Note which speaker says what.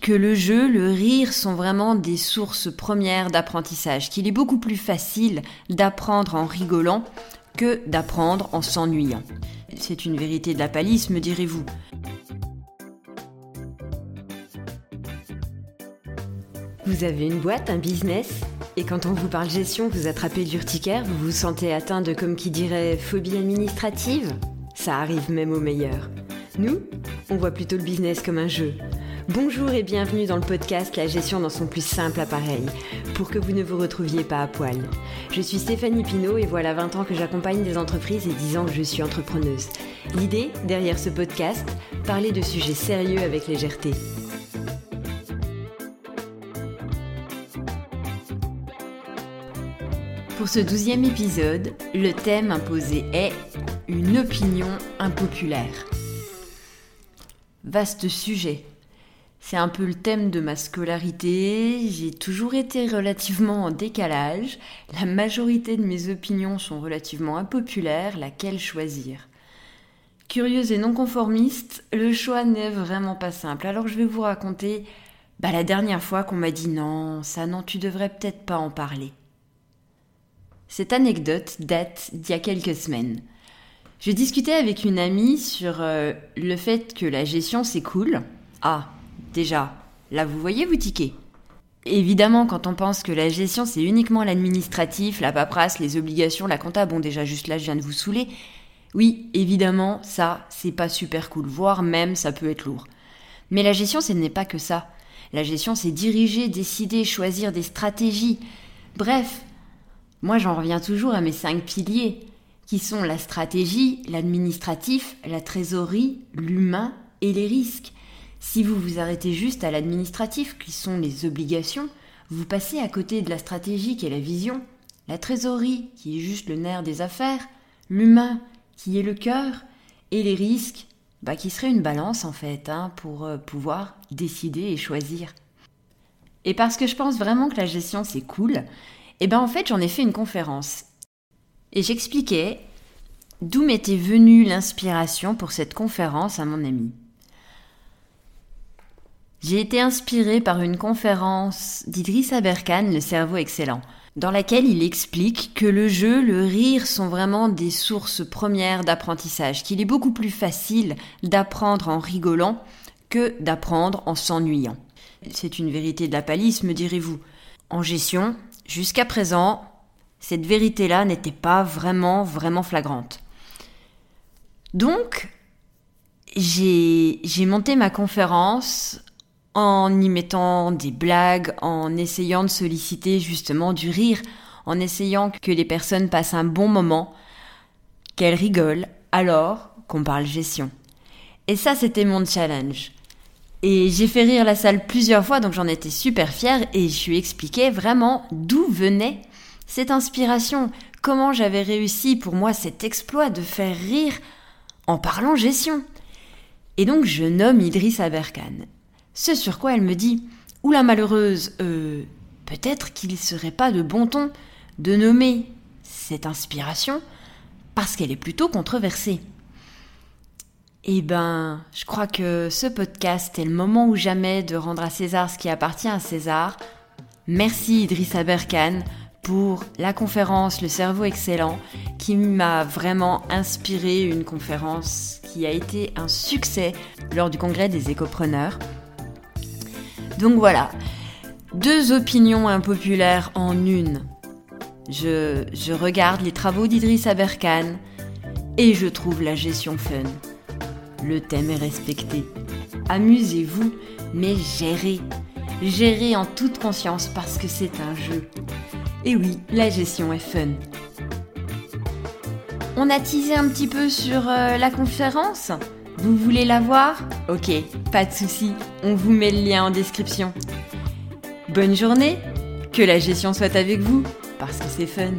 Speaker 1: que le jeu, le rire sont vraiment des sources premières d'apprentissage, qu'il est beaucoup plus facile d'apprendre en rigolant que d'apprendre en s'ennuyant. C'est une vérité de la palisse, me direz-vous. Vous avez une boîte, un business? Et quand on vous parle gestion, vous attrapez l'urticaire, vous vous sentez atteint de, comme qui dirait, phobie administrative? Ça arrive même aux meilleurs. Nous, on voit plutôt le business comme un jeu. Bonjour et bienvenue dans le podcast La gestion dans son plus simple appareil, pour que vous ne vous retrouviez pas à poil. Je suis Stéphanie Pinault et voilà 20 ans que j'accompagne des entreprises et 10 ans que je suis entrepreneuse. L'idée, derrière ce podcast, parler de sujets sérieux avec légèreté. Pour ce douzième épisode, le thème imposé est une opinion impopulaire. Vaste sujet. C'est un peu le thème de ma scolarité. J'ai toujours été relativement en décalage. La majorité de mes opinions sont relativement impopulaires. Laquelle choisir? Curieuse et non conformiste, le choix n'est vraiment pas simple. Alors je vais vous raconter bah, la dernière fois qu'on m'a dit non, ça non, tu devrais peut-être pas en parler. Cette anecdote date d'il y a quelques semaines. Je discutais avec une amie sur euh, le fait que la gestion c'est cool. Ah, déjà, là vous voyez vous tiquez. Évidemment, quand on pense que la gestion c'est uniquement l'administratif, la paperasse, les obligations, la compta, bon déjà juste là je viens de vous saouler. Oui, évidemment, ça c'est pas super cool, voire même ça peut être lourd. Mais la gestion ce n'est pas que ça. La gestion c'est diriger, décider, choisir des stratégies. Bref, moi, j'en reviens toujours à mes cinq piliers, qui sont la stratégie, l'administratif, la trésorerie, l'humain et les risques. Si vous vous arrêtez juste à l'administratif, qui sont les obligations, vous passez à côté de la stratégie qui est la vision, la trésorerie qui est juste le nerf des affaires, l'humain qui est le cœur, et les risques, bah, qui serait une balance en fait, hein, pour euh, pouvoir décider et choisir. Et parce que je pense vraiment que la gestion c'est cool, et eh ben en fait, j'en ai fait une conférence. Et j'expliquais d'où m'était venue l'inspiration pour cette conférence à mon ami. J'ai été inspirée par une conférence d'Idriss Aberkan, Le cerveau excellent, dans laquelle il explique que le jeu, le rire sont vraiment des sources premières d'apprentissage, qu'il est beaucoup plus facile d'apprendre en rigolant que d'apprendre en s'ennuyant. C'est une vérité de la palisse, me direz-vous. En gestion, Jusqu'à présent, cette vérité-là n'était pas vraiment, vraiment flagrante. Donc, j'ai monté ma conférence en y mettant des blagues, en essayant de solliciter justement du rire, en essayant que les personnes passent un bon moment, qu'elles rigolent, alors qu'on parle gestion. Et ça, c'était mon challenge. Et j'ai fait rire la salle plusieurs fois, donc j'en étais super fière et je lui expliquais vraiment d'où venait cette inspiration, comment j'avais réussi pour moi cet exploit de faire rire en parlant gestion. Et donc je nomme Idriss Aberkan. Ce sur quoi elle me dit Oula malheureuse, euh, peut-être qu'il serait pas de bon ton de nommer cette inspiration parce qu'elle est plutôt controversée. Eh ben, je crois que ce podcast est le moment ou jamais de rendre à César ce qui appartient à César. Merci Idrissa Berkan pour la conférence Le cerveau excellent qui m'a vraiment inspiré une conférence qui a été un succès lors du congrès des écopreneurs. Donc voilà, deux opinions impopulaires en une. Je, regarde les travaux d'Idrissa Berkan et je trouve la gestion fun. Le thème est respecté. Amusez-vous, mais gérez. Gérez en toute conscience parce que c'est un jeu. Et oui, la gestion est fun. On a teasé un petit peu sur euh, la conférence Vous voulez la voir? Ok, pas de souci, on vous met le lien en description. Bonne journée, que la gestion soit avec vous, parce que c'est fun.